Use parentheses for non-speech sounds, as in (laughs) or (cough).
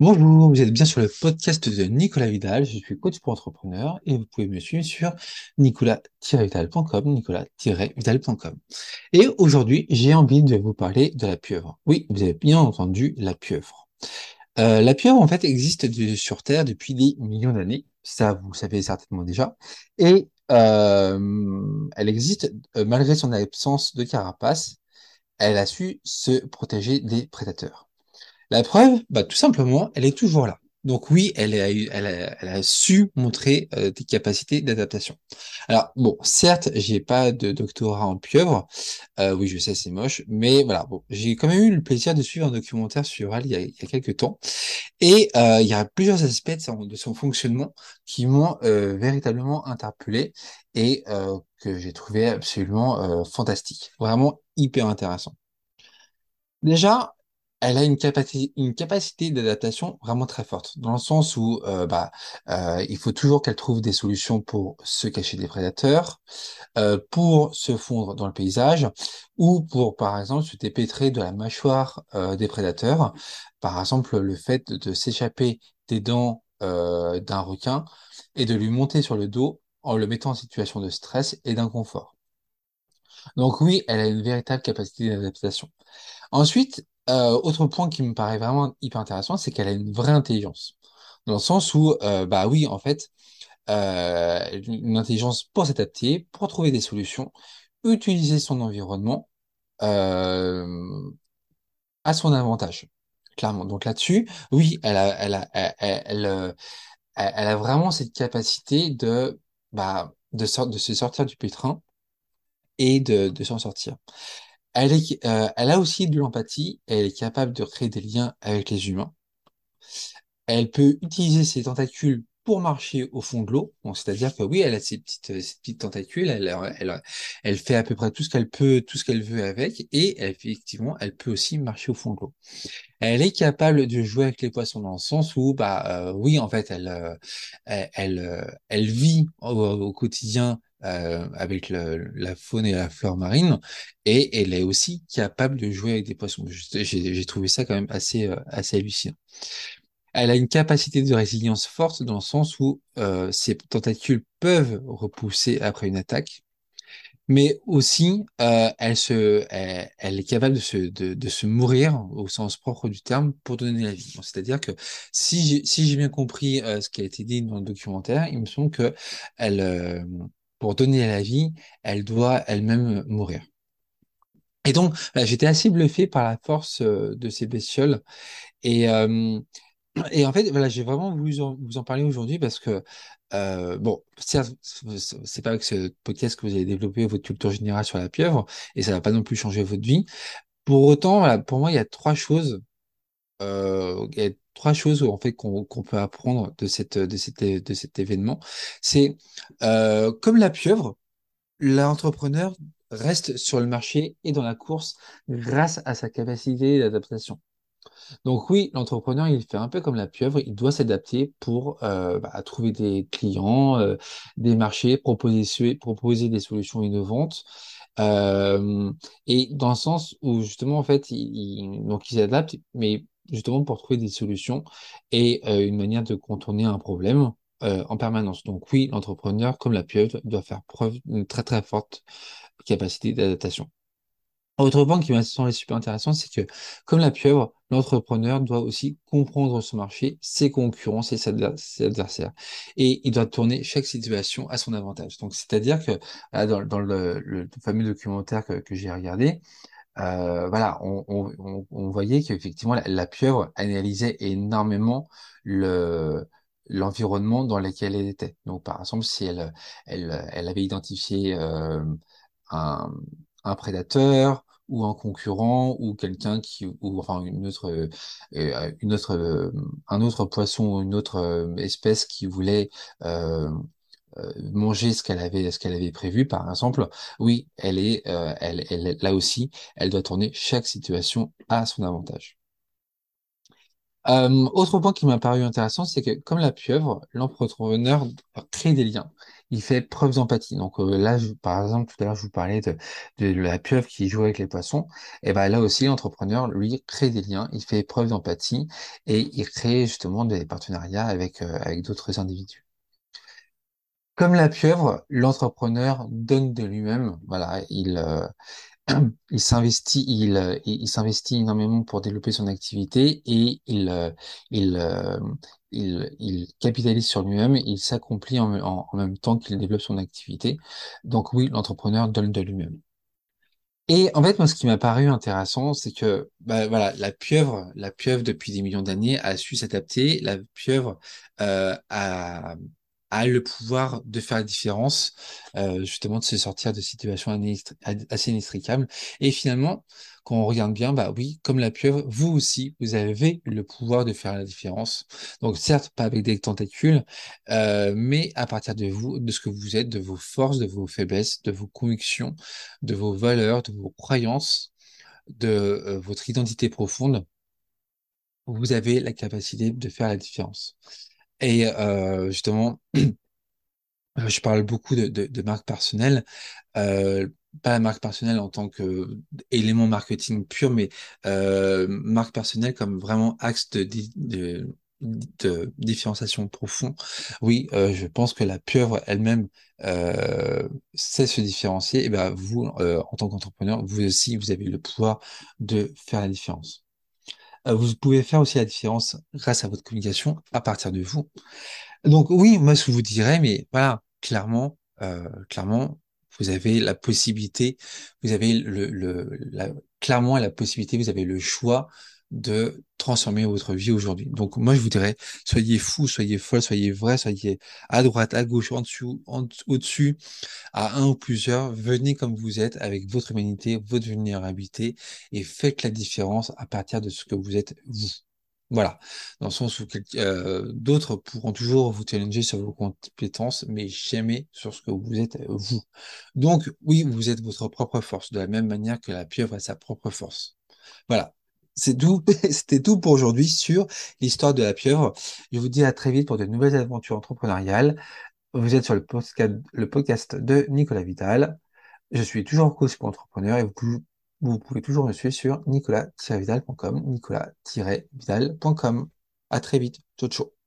Bonjour, vous êtes bien sur le podcast de Nicolas Vidal. Je suis coach pour entrepreneurs et vous pouvez me suivre sur nicolas-vidal.com, nicolas-vidal.com. Et aujourd'hui, j'ai envie de vous parler de la pieuvre. Oui, vous avez bien entendu la pieuvre. Euh, la pieuvre, en fait, existe sur Terre depuis des millions d'années. Ça, vous savez certainement déjà. Et euh, elle existe euh, malgré son absence de carapace. Elle a su se protéger des prédateurs. La preuve, bah, tout simplement, elle est toujours là. Donc oui, elle a, eu- elle a, elle a su montrer euh, des capacités d'adaptation. Alors bon, certes, j'ai pas de doctorat en pieuvre. Euh, oui, je sais, c'est moche, mais voilà. Bon, j'ai quand même eu le plaisir de suivre un documentaire sur elle il y a, il y a quelques temps, et euh, il y a plusieurs aspects de son, de son fonctionnement qui m'ont euh, véritablement interpellé et euh, que j'ai trouvé absolument euh, fantastique, vraiment hyper intéressant. Déjà, elle a une capacité, d'adaptation vraiment très forte, dans le sens où euh, bah, euh, il faut toujours qu'elle trouve des solutions pour se cacher des prédateurs, euh, pour se fondre dans le paysage, ou pour, par exemple, se dépêtrer de la mâchoire des prédateurs. Par exemple, le fait de, s'échapper des dents d'un requin et de lui monter sur le dos en le mettant en situation de stress et d'inconfort. Donc oui, elle a une véritable capacité d'adaptation. Ensuite, euh, autre point qui me paraît vraiment hyper intéressant, c'est qu'elle a une vraie intelligence. Dans le sens où, euh, bah oui, en fait, euh, une intelligence pour s'adapter, pour trouver des solutions, utiliser son environnement à son avantage, clairement. Donc là-dessus, oui, elle a, vraiment cette capacité de, bah, de, se sortir du pétrin et de s'en sortir. Elle est, euh, elle a aussi de l'empathie, elle est capable de créer des liens avec les humains. Elle peut utiliser ses tentacules pour marcher au fond de l'eau. Donc, c'est-à-dire que oui, elle a ses petites, euh, ses petites tentacules, elle, elle, elle fait à peu près tout ce qu'elle peut, tout ce qu'elle veut avec, et effectivement, elle peut aussi marcher au fond de l'eau. Elle est capable de jouer avec les poissons dans le sens où, bah, euh, oui, en fait, elle, euh, elle, elle, euh, vit au quotidien euh, avec la faune et la flore marine, et elle est aussi capable de jouer avec des poissons. J'ai trouvé ça quand même assez, euh, assez hallucinant. Elle a une capacité de résilience forte dans le sens où euh, ses tentacules peuvent repousser après une attaque, mais aussi euh, elle se, elle, est capable de se, de, se mourir au sens propre du terme pour donner la vie. C'est-à-dire que si j'ai bien compris ce qui a été dit dans le documentaire, il me semble que elle, pour donner la vie, elle doit elle-même mourir. Et donc, voilà, j'étais assez bluffé par la force euh, de ces bestioles. Et, euh, en fait, voilà, j'ai vraiment voulu vous en parler aujourd'hui parce que, euh, bon, c'est pas avec ce podcast que vous allez développer votre culture générale sur la pieuvre et ça va pas non plus changer votre vie. Pour autant, pour moi, il y a trois choses, euh, trois choses en fait qu'on peut apprendre de cette, de cet, de cet événement. C'est euh, comme la pieuvre, l'entrepreneur reste sur le marché et dans la course grâce à sa capacité d'adaptation. Donc oui, l'entrepreneur, il fait un peu comme la pieuvre, il doit s'adapter pour euh, bah, trouver des clients, euh, des marchés, proposer, proposer des solutions innovantes. Euh, et dans le sens où justement, en fait, il, il- donc il s'adapte, mais justement pour trouver des solutions et euh, une manière de contourner un problème euh, en permanence. Donc oui, l'entrepreneur, comme la pieuvre, doit faire preuve d'une très très forte capacité d'adaptation. Autre point qui m'a semblé super intéressant, c'est que comme la pieuvre, l'entrepreneur doit aussi comprendre son marché, ses concurrents et ses adver- ses adversaires. Et il doit tourner chaque situation à son avantage. Donc, c'est-à-dire que dans, dans le, fameux documentaire que j'ai regardé, euh, voilà, on, on, on, voyait qu'effectivement, la, la pieuvre analysait énormément le l'environnement dans lequel elle était. Donc, par exemple, si elle, elle, elle avait identifié euh, un, un prédateur ou un concurrent ou quelqu'un qui ou enfin une autre euh, une autre un autre poisson ou une autre euh, espèce qui voulait euh, manger ce qu'elle avait ce qu'elle avait prévu par exemple oui elle est euh, elle, là aussi elle doit tourner chaque situation à son avantage euh, autre point qui m'a paru intéressant, c'est que comme la pieuvre, l'entrepreneur crée des liens. il fait preuve d'empathie. Donc euh, là, par exemple, tout à l'heure, je vous parlais de, de la pieuvre qui joue avec les poissons. Et ben là aussi, l'entrepreneur, lui, crée des liens, il fait preuve d'empathie et il crée justement des partenariats avec, euh, avec d'autres individus. Comme la pieuvre, l'entrepreneur donne de lui-même. Euh, (clears throat) euh, il, s'investit énormément pour développer son activité et il, euh, capitalise sur lui-même, il s'accomplit en, même temps qu'il développe son activité. Donc oui, l'entrepreneur donne de lui-même. Et en fait, moi, ce qui m'a paru intéressant, c'est que, bah, la pieuvre, depuis des millions d'années a su s'adapter. La pieuvre a, a le pouvoir de faire la différence, euh, justement, de se sortir de situations assez inextricables. Et finalement, quand on regarde bien, bah oui, comme la pieuvre, vous aussi, vous avez le pouvoir de faire la différence. Donc, certes, pas avec des tentacules, euh, mais à partir de vous, de ce que vous êtes, de vos forces, de vos faiblesses, de vos convictions de vos valeurs, de vos croyances, de euh, votre identité profonde, vous avez la capacité de faire la différence. Et euh, justement, (clears throat) je parle beaucoup de, de, de marque personnelle, euh, pas la marque personnelle en tant que élément marketing pur, mais euh, marque personnelle comme vraiment axe de, de, de différenciation profond. Oui, euh, je pense que la pieuvre elle-même euh, sait se différencier. Et ben vous, euh, en tant qu'entrepreneur, vous aussi, vous avez le pouvoir de faire la différence. Euh, vous pouvez faire aussi la différence grâce à votre communication à partir de vous. Donc oui, moi je vous dirais, mais voilà, clairement, euh, clairement, vous avez la possibilité, vous avez le, le la, clairement la possibilité, vous avez le choix de transformer votre vie aujourd'hui. Donc moi je vous dirais, soyez fou, soyez folle, soyez vrai, soyez à droite, à gauche, en dessous, en, au-dessus, à un ou plusieurs, venez comme vous êtes avec votre humanité, votre vulnérabilité et faites la différence à partir de ce que vous êtes vous. Voilà, dans le sens où euh, d'autres pourront toujours vous challenger sur vos compétences, mais jamais sur ce que vous êtes vous. Donc oui, vous êtes votre propre force, de la même manière que la pieuvre a sa propre force. Voilà, (laughs) c'était tout pour aujourd'hui sur l'histoire de la pieuvre. Je vous dis à très vite pour de nouvelles aventures entrepreneuriales. Vous êtes sur le podcast, de Nicolas Vital. Je suis toujours coach pour entrepreneur et vous pouvez, toujours me suivre sur nicolas-vidal.com, nicolas-vidal.com. À très vite. Ciao, ciao.